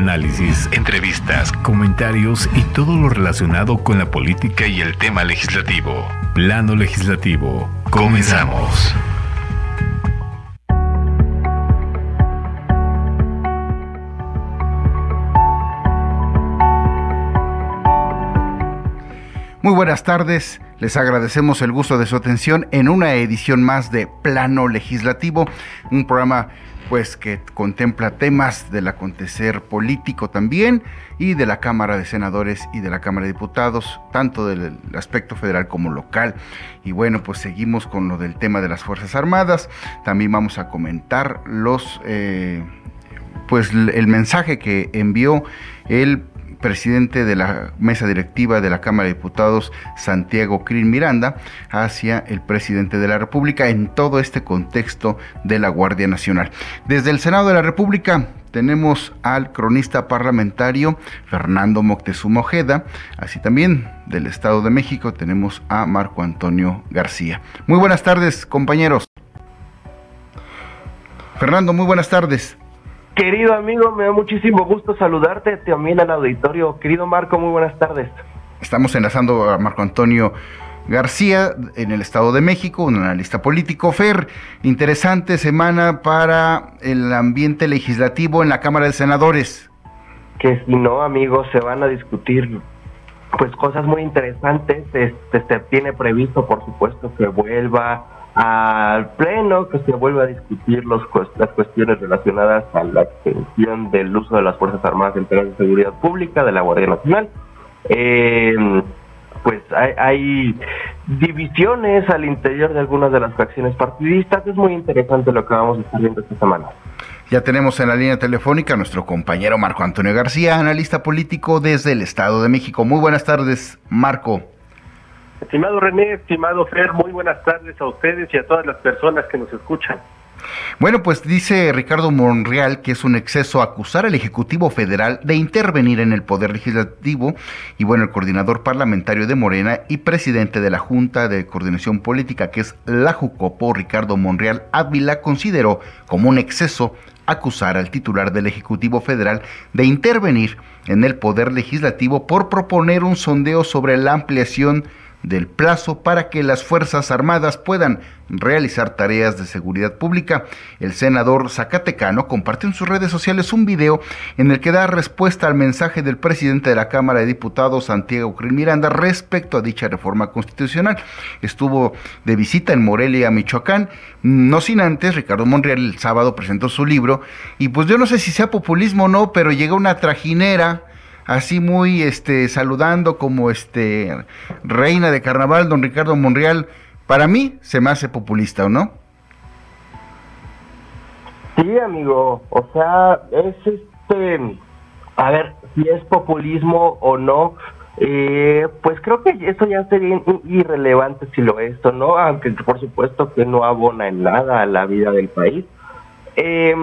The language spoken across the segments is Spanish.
análisis, entrevistas, comentarios y todo lo relacionado con la política y el tema legislativo. Plano legislativo. Comenzamos. Muy buenas tardes, les agradecemos el gusto de su atención en una edición más de Plano Legislativo, un programa pues que contempla temas del acontecer político también y de la Cámara de Senadores y de la Cámara de Diputados, tanto del aspecto federal como local. Y bueno, pues seguimos con lo del tema de las Fuerzas Armadas. También vamos a comentar los eh, pues el mensaje que envió el presidente de la mesa directiva de la Cámara de Diputados, Santiago Crin Miranda, hacia el presidente de la República en todo este contexto de la Guardia Nacional. Desde el Senado de la República tenemos al cronista parlamentario Fernando Moctezuma Ojeda, así también del Estado de México tenemos a Marco Antonio García. Muy buenas tardes, compañeros. Fernando, muy buenas tardes. Querido amigo, me da muchísimo gusto saludarte también al auditorio. Querido Marco, muy buenas tardes. Estamos enlazando a Marco Antonio García en el Estado de México, un analista político. Fer, interesante semana para el ambiente legislativo en la Cámara de Senadores. Que si no, amigos, se van a discutir pues cosas muy interesantes. Este, se tiene previsto, por supuesto, que vuelva al Pleno que se vuelva a discutir los, las cuestiones relacionadas a la extensión del uso de las Fuerzas Armadas en temas de seguridad pública de la Guardia Nacional. Eh, pues hay, hay, divisiones al interior de algunas de las facciones partidistas. Es muy interesante lo que vamos a estar viendo esta semana. Ya tenemos en la línea telefónica a nuestro compañero Marco Antonio García, analista político desde el Estado de México. Muy buenas tardes, Marco. Estimado René, estimado Fer, muy buenas tardes a ustedes y a todas las personas que nos escuchan. Bueno, pues dice Ricardo Monreal que es un exceso acusar al Ejecutivo Federal de intervenir en el Poder Legislativo y bueno, el coordinador parlamentario de Morena y presidente de la Junta de Coordinación Política, que es la Jucopo, Ricardo Monreal Ávila, consideró como un exceso acusar al titular del Ejecutivo Federal de intervenir en el Poder Legislativo por proponer un sondeo sobre la ampliación del plazo para que las Fuerzas Armadas puedan realizar tareas de seguridad pública. El senador Zacatecano compartió en sus redes sociales un video en el que da respuesta al mensaje del presidente de la Cámara de Diputados, Santiago Crin Miranda, respecto a dicha reforma constitucional. Estuvo de visita en Morelia, Michoacán, no sin antes, Ricardo Monreal el sábado presentó su libro y pues yo no sé si sea populismo o no, pero llega una trajinera así muy este saludando como este reina de carnaval, don Ricardo Monreal, para mí se me hace populista, ¿o no? Sí, amigo, o sea, es este, a ver, si es populismo o no, eh, pues creo que eso ya sería irrelevante si lo es o no, aunque por supuesto que no abona en nada a la vida del país. Eh,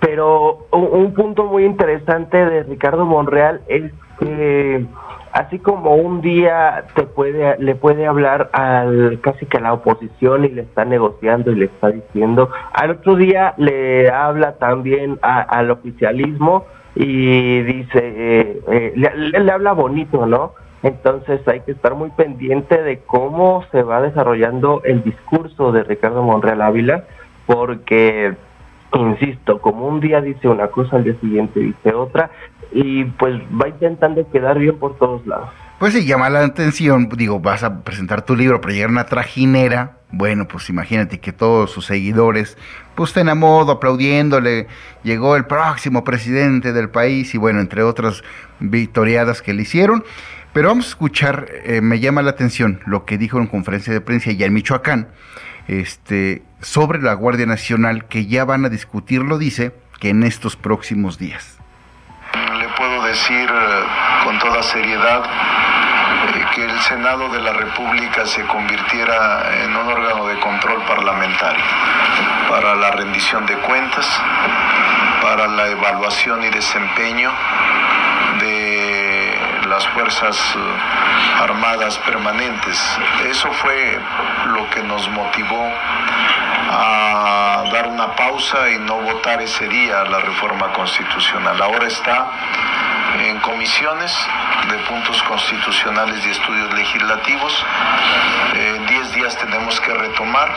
pero un, punto muy interesante de Ricardo Monreal es que así como un día te puede le puede hablar al casi que a la oposición y le está negociando y le está diciendo al otro día le habla también al oficialismo y dice eh, eh, le, le, habla bonito no entonces hay que estar muy pendiente de cómo se va desarrollando el discurso de Ricardo Monreal Ávila porque insisto, como un día dice una cosa, al día siguiente dice otra, y pues va intentando quedar bien por todos lados. Pues sí, llama la atención, digo, vas a presentar tu libro, pero llega una trajinera, bueno, pues imagínate que todos sus seguidores, pues estén a modo, aplaudiéndole, llegó el próximo presidente del país y bueno, entre otras victoriadas que le hicieron. Pero vamos a escuchar, eh, me llama la atención lo que dijo en conferencia de prensa ya en Michoacán, este, sobre la Guardia Nacional que ya van a discutirlo, dice, que en estos próximos días. Le puedo decir eh, con toda seriedad eh, que el Senado de la República se convirtiera en un órgano de control parlamentario para la rendición de cuentas, para la evaluación y desempeño de las Fuerzas eh, Armadas permanentes. Eso fue lo que nos motivó a dar una pausa y no votar ese día la reforma constitucional. Ahora está en comisiones de puntos constitucionales y estudios legislativos. En 10 días tenemos que retomar.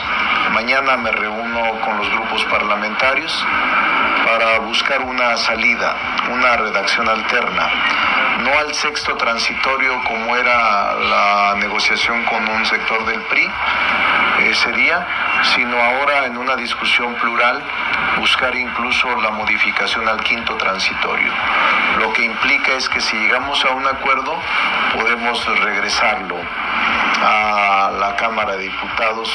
Mañana me reúno con los grupos parlamentarios para buscar una salida, una redacción alterna. No al sexto transitorio como era la negociación con un sector del PRI ese día, sino ahora en una discusión plural buscar incluso la modificación al quinto transitorio. Lo que implica es que si llegamos a un acuerdo podemos regresarlo a la Cámara de Diputados,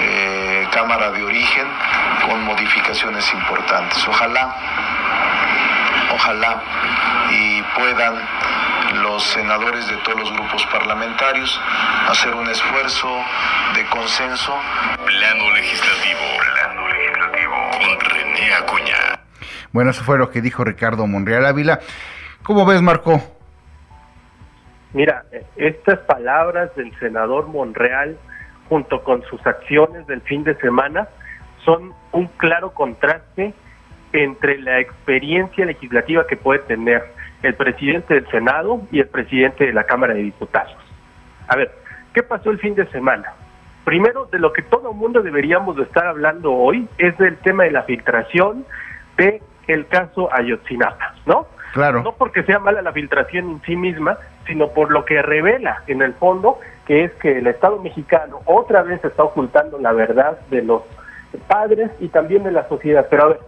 eh, Cámara de origen, con modificaciones importantes. Ojalá, ojalá puedan los senadores de todos los grupos parlamentarios hacer un esfuerzo de consenso. Plano legislativo. Plano legislativo. Con René Acuña. Bueno, eso fue lo que dijo Ricardo Monreal Ávila. ¿Cómo ves, Marco? Mira, estas palabras del senador Monreal, junto con sus acciones del fin de semana, son un claro contraste entre la experiencia legislativa que puede tener el presidente del Senado y el presidente de la Cámara de Diputados. A ver, ¿qué pasó el fin de semana? Primero, de lo que todo el mundo deberíamos de estar hablando hoy es del tema de la filtración de el caso Ayotzinapa, ¿no? Claro. No porque sea mala la filtración en sí misma, sino por lo que revela en el fondo, que es que el Estado mexicano otra vez está ocultando la verdad de los padres y también de la sociedad. Pero a ver,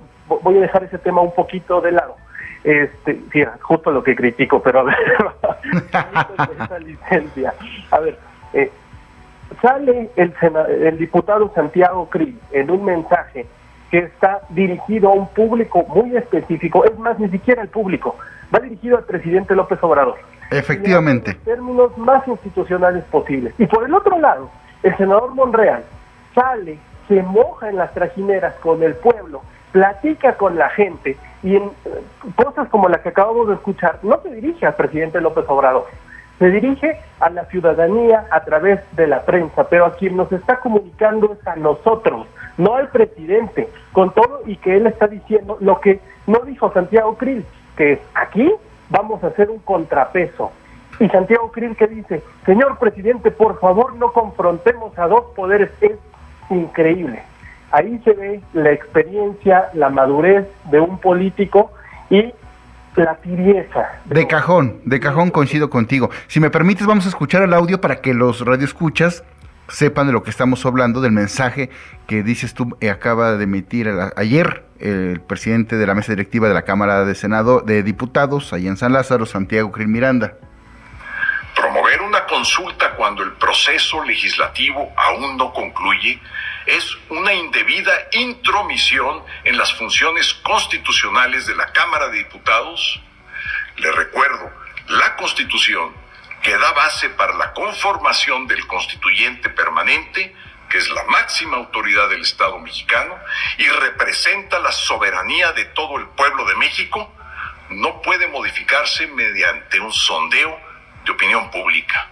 voy a dejar ese tema un poquito de lado. Este, sí, justo lo que critico, pero a ver, esa licencia. A ver, eh, sale el, el diputado Santiago Krill en un mensaje que está dirigido a un público muy específico, es más, ni siquiera el público, va dirigido al presidente López Obrador. Efectivamente. En términos más institucionales posibles. Y por el otro lado, el senador Monreal sale, se moja en las trajineras con el pueblo, platica con la gente y en eh, cosas como las que acabamos de escuchar, no se dirige al presidente López Obrador, se dirige a la ciudadanía a través de la prensa, pero a quien nos está comunicando es a nosotros, no al presidente, con todo y que él está diciendo lo que no dijo Santiago Krill, que es aquí vamos a hacer un contrapeso. Y Santiago Krill que dice, señor presidente, por favor no confrontemos a dos poderes, es increíble. Ahí se ve la experiencia, la madurez de un político y la tibieza. De cajón, de cajón coincido contigo. Si me permites, vamos a escuchar el audio para que los radioescuchas sepan de lo que estamos hablando, del mensaje que dices tú eh, acaba de emitir ayer el presidente de la mesa directiva de la Cámara de Senado de Diputados, allá en San Lázaro, Santiago Krill Miranda. Promover una consulta cuando el proceso legislativo aún no concluye es una indebida intromisión en las funciones constitucionales de la Cámara de Diputados. Le recuerdo, la Constitución, que da base para la conformación del constituyente permanente, que es la máxima autoridad del Estado mexicano y representa la soberanía de todo el pueblo de México, no puede modificarse mediante un sondeo de opinión pública.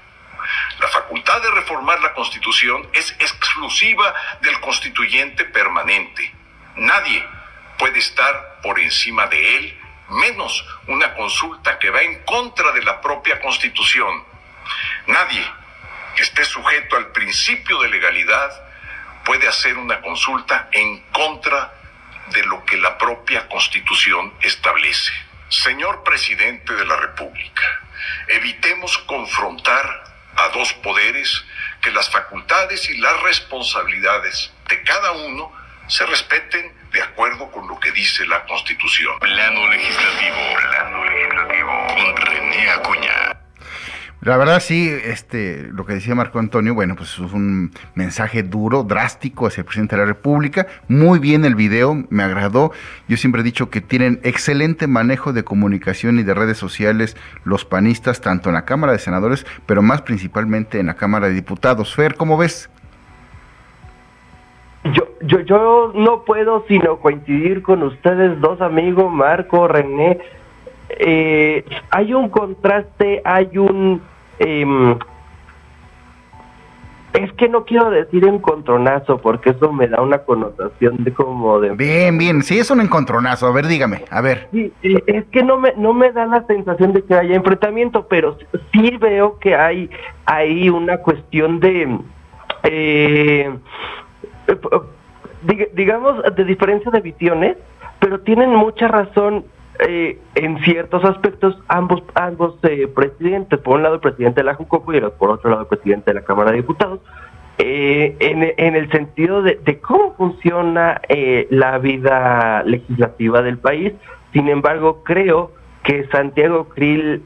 La facultad de reformar la Constitución es exclusiva del constituyente permanente. Nadie puede estar por encima de él, menos una consulta que va en contra de la propia Constitución. Nadie que esté sujeto al principio de legalidad puede hacer una consulta en contra de lo que la propia Constitución establece. Señor presidente de la República, evitemos confrontar a dos poderes, que las facultades y las responsabilidades de cada uno se respeten de acuerdo con lo que dice la Constitución. Plano legislativo, plano legislativo, con René Acuña. La verdad sí, este, lo que decía Marco Antonio, bueno, pues es un mensaje duro, drástico hacia el presidente de la República. Muy bien el video, me agradó. Yo siempre he dicho que tienen excelente manejo de comunicación y de redes sociales los panistas, tanto en la Cámara de Senadores, pero más principalmente en la Cámara de Diputados. Fer, ¿cómo ves? Yo, yo, yo no puedo sino coincidir con ustedes dos amigos, Marco, René, eh, hay un contraste, hay un... Em, Es que no quiero decir encontronazo porque eso me da una connotación de como de... Bien, bien, sí es un encontronazo, a ver, dígame, a ver. Sí, es que no me, no me da la sensación de que haya enfrentamiento, pero sí veo que hay, hay una cuestión de... Eh, digamos, de diferencia de visiones, pero tienen mucha razón eh, en ciertos aspectos ambos ambos eh, presidentes, por un lado el presidente de la Jucopo y por otro lado el presidente de la Cámara de Diputados, eh, en, el sentido de, cómo funciona la vida legislativa del país. Sin embargo, creo que Santiago Krill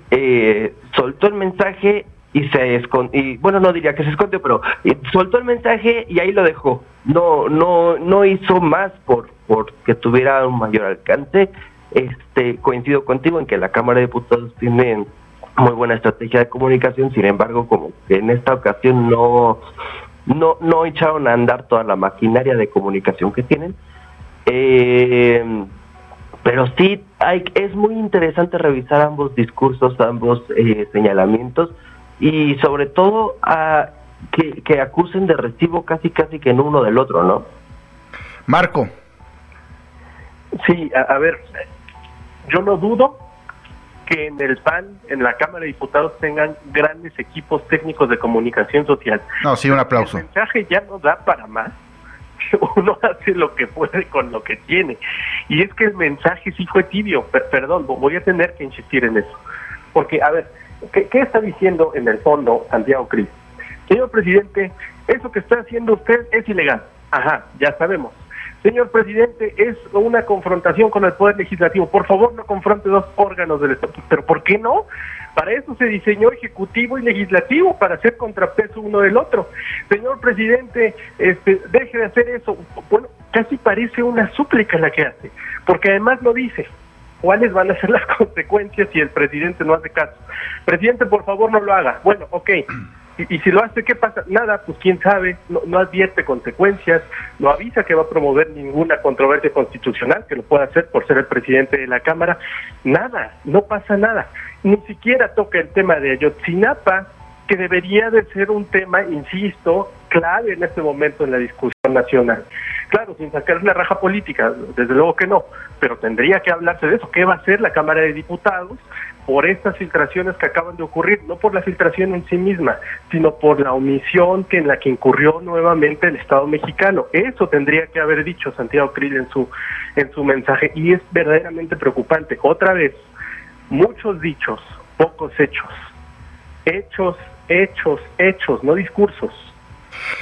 soltó el mensaje y se escondió, bueno, no diría que se escondió, pero soltó el mensaje y ahí lo dejó. No, no, no hizo más por, por que tuviera un mayor alcance este, coincido contigo en que la Cámara de Diputados tiene muy buena estrategia de comunicación, sin embargo, como que en esta ocasión no, no, no echaron a andar toda la maquinaria de comunicación que tienen. Eh, pero sí, hay, es muy interesante revisar ambos discursos, ambos eh, señalamientos y sobre todo a, que, que acusen de recibo casi casi que en uno del otro, ¿no? Marco. Sí, a ver, yo no dudo que en el PAN, en la Cámara de Diputados, tengan grandes equipos técnicos de comunicación social. No, sí, un aplauso. El mensaje ya no da para más. Uno hace lo que puede con lo que tiene. Y es que el mensaje sí fue tibio. perdón, voy a tener que insistir en eso. Porque, a ver, ¿qué, está diciendo en el fondo Santiago Cris? Señor presidente, eso que está haciendo usted es ilegal. Ajá, ya sabemos. Señor presidente, es una confrontación con el Poder Legislativo. Por favor, no confronte dos órganos del Estado. ¿Pero por qué no? Para eso se diseñó Ejecutivo y Legislativo, para hacer contrapeso uno del otro. Señor presidente, este, deje de hacer eso. Bueno, casi parece una súplica la que hace, porque además lo dice. ¿Cuáles van a ser las consecuencias si el presidente no hace caso? Presidente, por favor, no lo haga. Bueno, ok y, si lo hace, ¿qué pasa? Nada, pues quién sabe, no, advierte consecuencias, no avisa que va a promover ninguna controversia constitucional, que lo pueda hacer por ser el presidente de la Cámara. Nada, no pasa nada. Ni siquiera toca el tema de Ayotzinapa, que debería de ser un tema, insisto, clave en este momento en la discusión nacional. Claro, sin sacar la raja política, desde luego que no, pero tendría que hablarse de eso. ¿Qué va a hacer la Cámara de Diputados? por estas filtraciones que acaban de ocurrir, no por la filtración en sí misma, sino por la omisión que en la que incurrió nuevamente el Estado mexicano. Eso tendría que haber dicho Santiago Krill en su en su mensaje y es verdaderamente preocupante. Otra vez, muchos dichos, pocos hechos. Hechos, hechos, hechos, no discursos.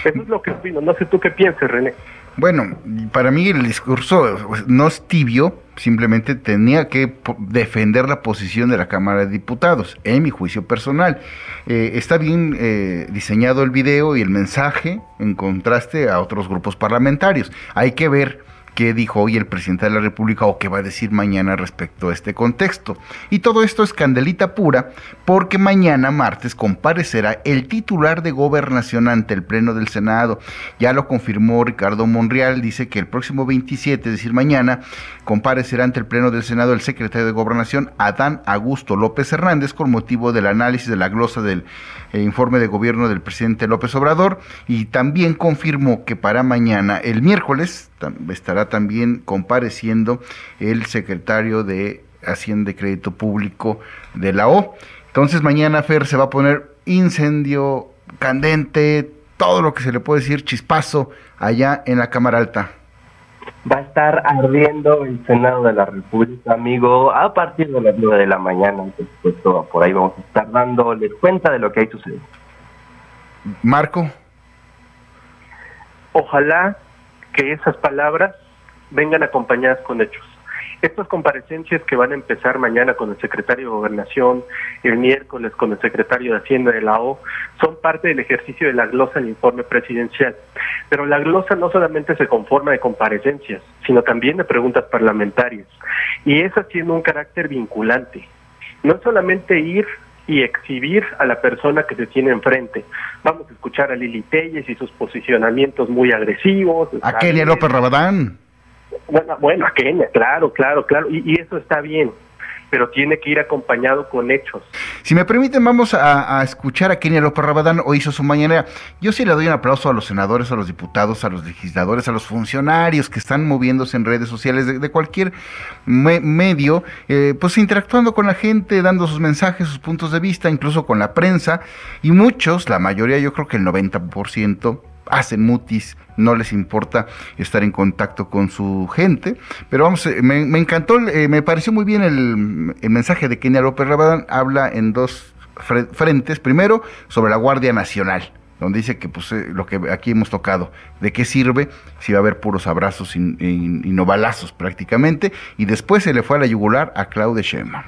Eso es lo que opino. No sé tú qué piensas, René. Bueno, para mí el discurso pues, no es tibio, simplemente tenía que defender la posición de la Cámara de Diputados, en mi juicio personal. Eh, está bien eh, diseñado el video y el mensaje en contraste a otros grupos parlamentarios. Hay que ver qué dijo hoy el presidente de la República o qué va a decir mañana respecto a este contexto. Y todo esto es candelita pura porque mañana martes comparecerá el titular de gobernación ante el Pleno del Senado. Ya lo confirmó Ricardo Monreal, dice que el próximo 27, es decir, mañana, comparecerá ante el Pleno del Senado el secretario de Gobernación, Adán Augusto López Hernández, con motivo del análisis de la glosa del eh, informe de gobierno del presidente López Obrador y también confirmó que para mañana, el miércoles, estará también compareciendo el secretario de Hacienda y Crédito Público de la O. Entonces mañana, Fer, se va a poner incendio candente, todo lo que se le puede decir, chispazo, allá en la Cámara Alta. Va a estar ardiendo el Senado de la República, amigo, a partir de las 9 de la mañana. por ahí vamos a estar dándole cuenta de lo que hay sucedido. Marco. Ojalá que esas palabras vengan acompañadas con hechos. Estas comparecencias que van a empezar mañana con el secretario de Gobernación, el miércoles con el secretario de Hacienda de la O, son parte del ejercicio de la glosa del informe presidencial. Pero la glosa no solamente se conforma de comparecencias, sino también de preguntas parlamentarias. Y esas tienen un carácter vinculante. No solamente ir y exhibir a la persona que se tiene enfrente. Vamos a escuchar a Lili Telles y sus posicionamientos muy agresivos. A López Rabadán. Bueno, bueno, a Kenia, claro, claro, claro, y, eso está bien, pero tiene que ir acompañado con hechos. Si me permiten, vamos a, escuchar a Kenia López Rabadán. Hoy hizo su mañana. Yo sí le doy un aplauso a los senadores, a los diputados, a los legisladores, a los funcionarios que están moviéndose en redes sociales de, cualquier medio, eh, pues interactuando con la gente, dando sus mensajes, sus puntos de vista, incluso con la prensa. Y muchos, la mayoría, yo creo que el 90%, hacen mutis, no les importa estar en contacto con su gente. Pero vamos, eh, me, encantó, eh, me pareció muy bien el, mensaje de Kenia López Rabadán. Habla en dos frentes. Primero, sobre la Guardia Nacional donde dice que pues eh, lo que aquí hemos tocado, de qué sirve si va a haber puros abrazos y, no balazos prácticamente, y después se le fue a la yugular a Claude Sheinbaum.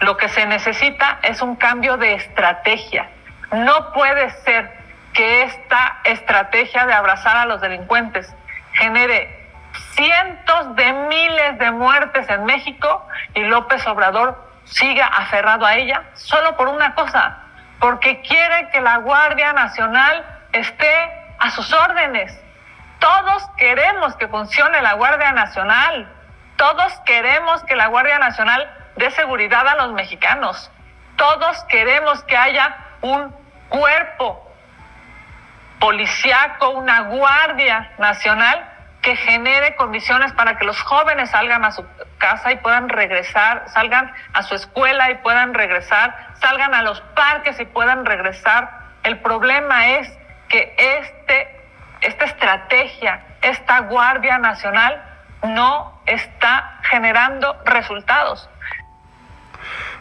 Lo que se necesita es un cambio de estrategia. No puede ser que esta estrategia de abrazar a los delincuentes genere cientos de miles de muertes en México y López Obrador siga aferrado a ella solo por una cosa, porque quiere que la Guardia Nacional esté a sus órdenes. Todos queremos que funcione la Guardia Nacional. Todos queremos que la Guardia Nacional dé seguridad a los mexicanos. Todos queremos que haya un cuerpo policiaco, una guardia nacional que genere condiciones para que los jóvenes salgan a su casa y puedan regresar, salgan a su escuela y puedan regresar, salgan a los parques y puedan regresar. El problema es que este, esta estrategia, esta Guardia Nacional no está generando resultados.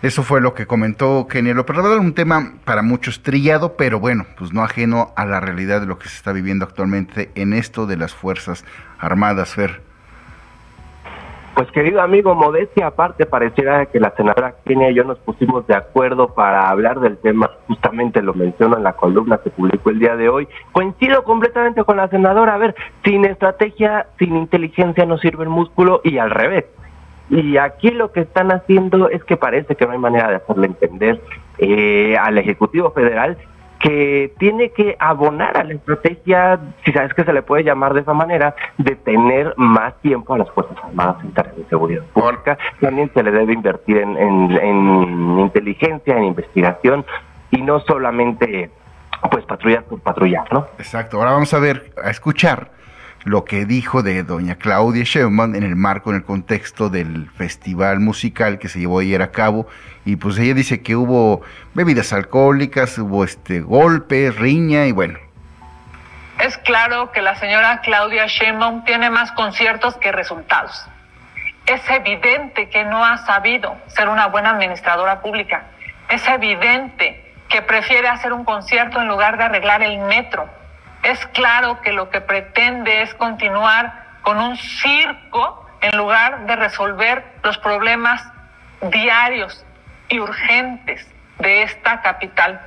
Eso fue lo que comentó Kenia López Rabadán, un tema para muchos trillado, pero bueno, pues no ajeno a la realidad de lo que se está viviendo actualmente en esto de las Fuerzas Armadas, Fer. Pues querido amigo, modestia aparte, pareciera que la senadora Kenia y yo nos pusimos de acuerdo para hablar del tema, justamente lo menciono en la columna que publicó el día de hoy. Coincido completamente con la senadora, a ver, sin estrategia, sin inteligencia no sirve el músculo y al revés y aquí lo que están haciendo es que parece que no hay manera de hacerle entender eh, al Ejecutivo Federal que tiene que abonar a la estrategia, si sabes que se le puede llamar de esa manera, de tener más tiempo a las Fuerzas Armadas en tareas de seguridad pública. También se le debe invertir en, en inteligencia, en investigación y no solamente pues patrullar por patrullar, ¿no? Exacto. Ahora vamos a ver, a escuchar lo que dijo de doña Claudia Sheinbaum en el marco, en el contexto del festival musical que se llevó ayer a cabo y pues ella dice que hubo bebidas alcohólicas, hubo este golpes, riña y bueno. Es claro que la señora Claudia Sheinbaum tiene más conciertos que resultados. Es evidente que no ha sabido ser una buena administradora pública. Es evidente que prefiere hacer un concierto en lugar de arreglar el metro es claro que lo que pretende es continuar con un circo en lugar de resolver los problemas diarios y urgentes de esta capital.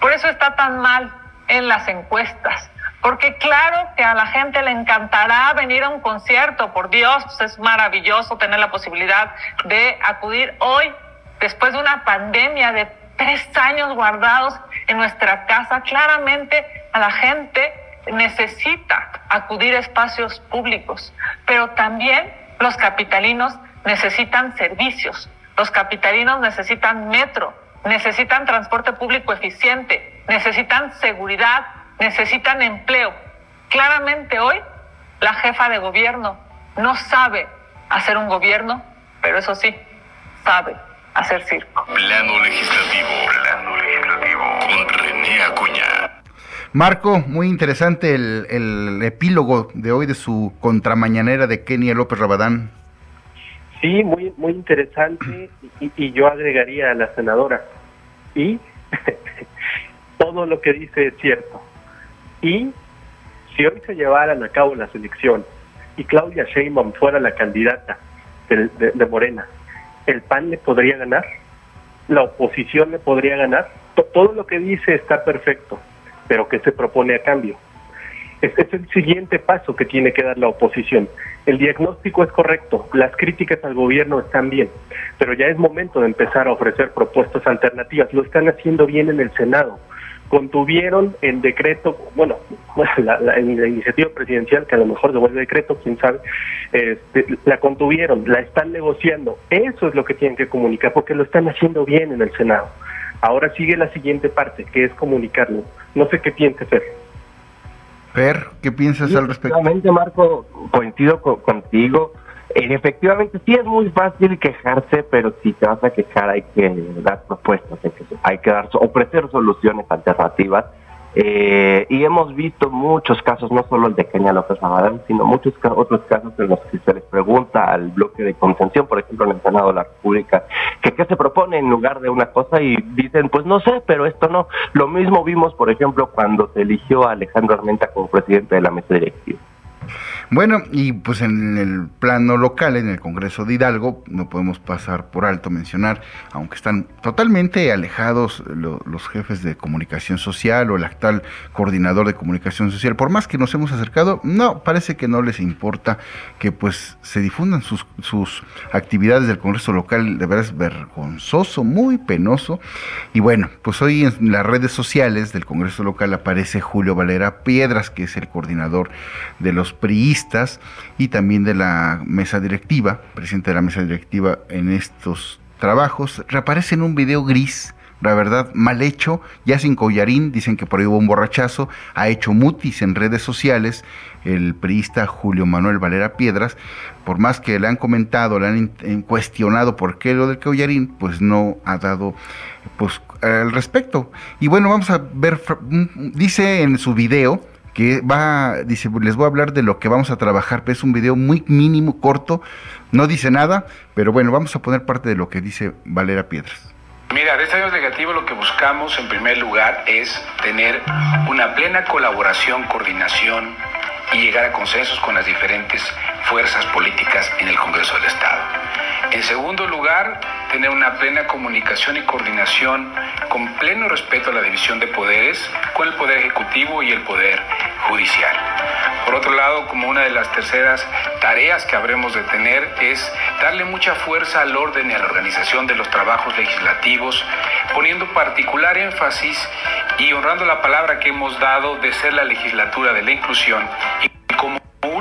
Por eso está tan mal en las encuestas, porque claro que a la gente le encantará venir a un concierto, por Dios, pues es maravilloso tener la posibilidad de acudir hoy, después de una pandemia de tres años guardados en nuestra casa, claramente a la gente necesita acudir a espacios públicos, pero también los capitalinos necesitan servicios, los capitalinos necesitan metro, necesitan transporte público eficiente, necesitan seguridad, necesitan empleo. Claramente hoy la jefa de gobierno no sabe hacer un gobierno, pero eso sí, sabe hacer circo. Plano legislativo, plano legislativo con René Acuña. Marco, muy interesante el, epílogo de hoy de su contramañanera de Kenia López Rabadán. Sí, muy, muy interesante y, yo agregaría a la senadora. Y todo lo que dice es cierto. Y si hoy se llevaran a cabo las elecciones y Claudia Sheinbaum fuera la candidata de, de Morena, ¿el PAN le podría ganar? ¿La oposición le podría ganar? todo lo que dice está perfecto pero ¿qué se propone a cambio? Este es el siguiente paso que tiene que dar la oposición. El diagnóstico es correcto, las críticas al gobierno están bien, pero ya es momento de empezar a ofrecer propuestas alternativas. Lo están haciendo bien en el Senado. contuvieron el decreto, bueno, la, iniciativa presidencial, que a lo mejor se vuelve decreto, quién sabe, este, la contuvieron, la están negociando. Eso es lo que tienen que comunicar, porque lo están haciendo bien en el Senado. Ahora sigue la siguiente parte, que es comunicarlo. No sé qué piensa Fer. Fer, ¿qué piensas al respecto? Efectivamente, Marco, coincido contigo. Efectivamente, sí es muy fácil quejarse, pero si te vas a quejar hay que dar propuestas, hay que dar, ofrecer soluciones alternativas eh, y hemos visto muchos casos, no solo el de Kenia López Rabadán, sino muchos otros casos en los que se les pregunta al bloque de contención, por ejemplo en el Senado de la República, que qué se propone en lugar de una cosa y dicen, pues no sé, pero esto no. Lo mismo vimos, por ejemplo, cuando se eligió a Alejandro Armenta como presidente de la mesa directiva. Bueno, y pues en el plano local, en el Congreso de Hidalgo, no podemos pasar por alto mencionar, aunque están totalmente alejados los jefes de comunicación social o el actual coordinador de comunicación social, por más que nos hemos acercado, no, parece que no les importa que pues se difundan sus, sus actividades del Congreso local, de verdad es vergonzoso, muy penoso. Y bueno, pues hoy en las redes sociales del Congreso local aparece Julio Valera Piedras, que es el coordinador de los priistas y también de la mesa directiva, presidente de la mesa directiva en estos trabajos, reaparece en un video gris, la verdad, mal hecho, ya sin collarín, dicen que por ahí hubo un borrachazo, ha hecho mutis en redes sociales, el priista Julio Manuel Valera Piedras, por más que le han comentado, le han cuestionado por qué lo del collarín, pues no ha dado pues al respecto. Y bueno, vamos a ver, dice en su video, que va, dice, les voy a hablar de lo que vamos a trabajar, es un video muy mínimo, corto, no dice nada, pero bueno, vamos a poner parte de lo que dice Valera Piedras. Mira, de este año negativo lo que buscamos en primer lugar es tener una plena colaboración, coordinación y llegar a consensos con las diferentes fuerzas políticas en el Congreso del Estado. En segundo lugar, tener una plena comunicación y coordinación con pleno respeto a la división de poderes con el Poder Ejecutivo y el Poder Judicial. Por otro lado, como una de las terceras tareas que habremos de tener es darle mucha fuerza al orden y a la organización de los trabajos legislativos, poniendo particular énfasis y honrando la palabra que hemos dado de ser la legislatura de la inclusión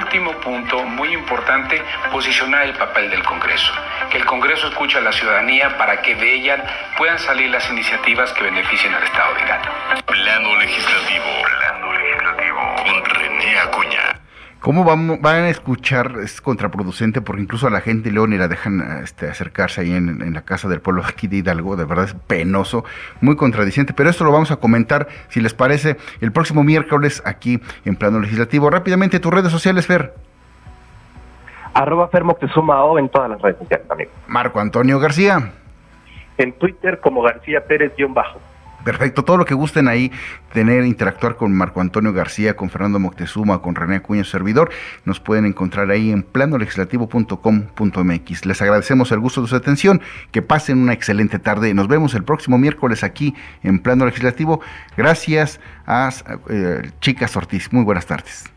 último punto muy importante, posicionar el papel del Congreso. Que el Congreso escuche a la ciudadanía para que de ella puedan salir las iniciativas que beneficien al Estado de Hidalgo. Plano legislativo. Plano legislativo. Con René Acuña. ¿Cómo van, van, a escuchar? Es contraproducente porque incluso a la gente León y la dejan este, acercarse ahí en, la casa del pueblo aquí de Hidalgo. De verdad es penoso, muy contradiciente. Pero esto lo vamos a comentar, si les parece, el próximo miércoles aquí en Plano Legislativo. Rápidamente, tus redes sociales, Fer. Arroba Fer O en todas las redes sociales, amigo. Marco Antonio García. En Twitter como García Pérez-Bajo. Perfecto, todo lo que gusten ahí, tener, interactuar con Marco Antonio García, con Fernando Moctezuma, con René Acuña, servidor, nos pueden encontrar ahí en planolegislativo.com.mx. Les agradecemos el gusto de su atención, que pasen una excelente tarde. Nos vemos el próximo miércoles aquí en Plano Legislativo. Gracias a eh, Chicas Ortiz. Muy buenas tardes.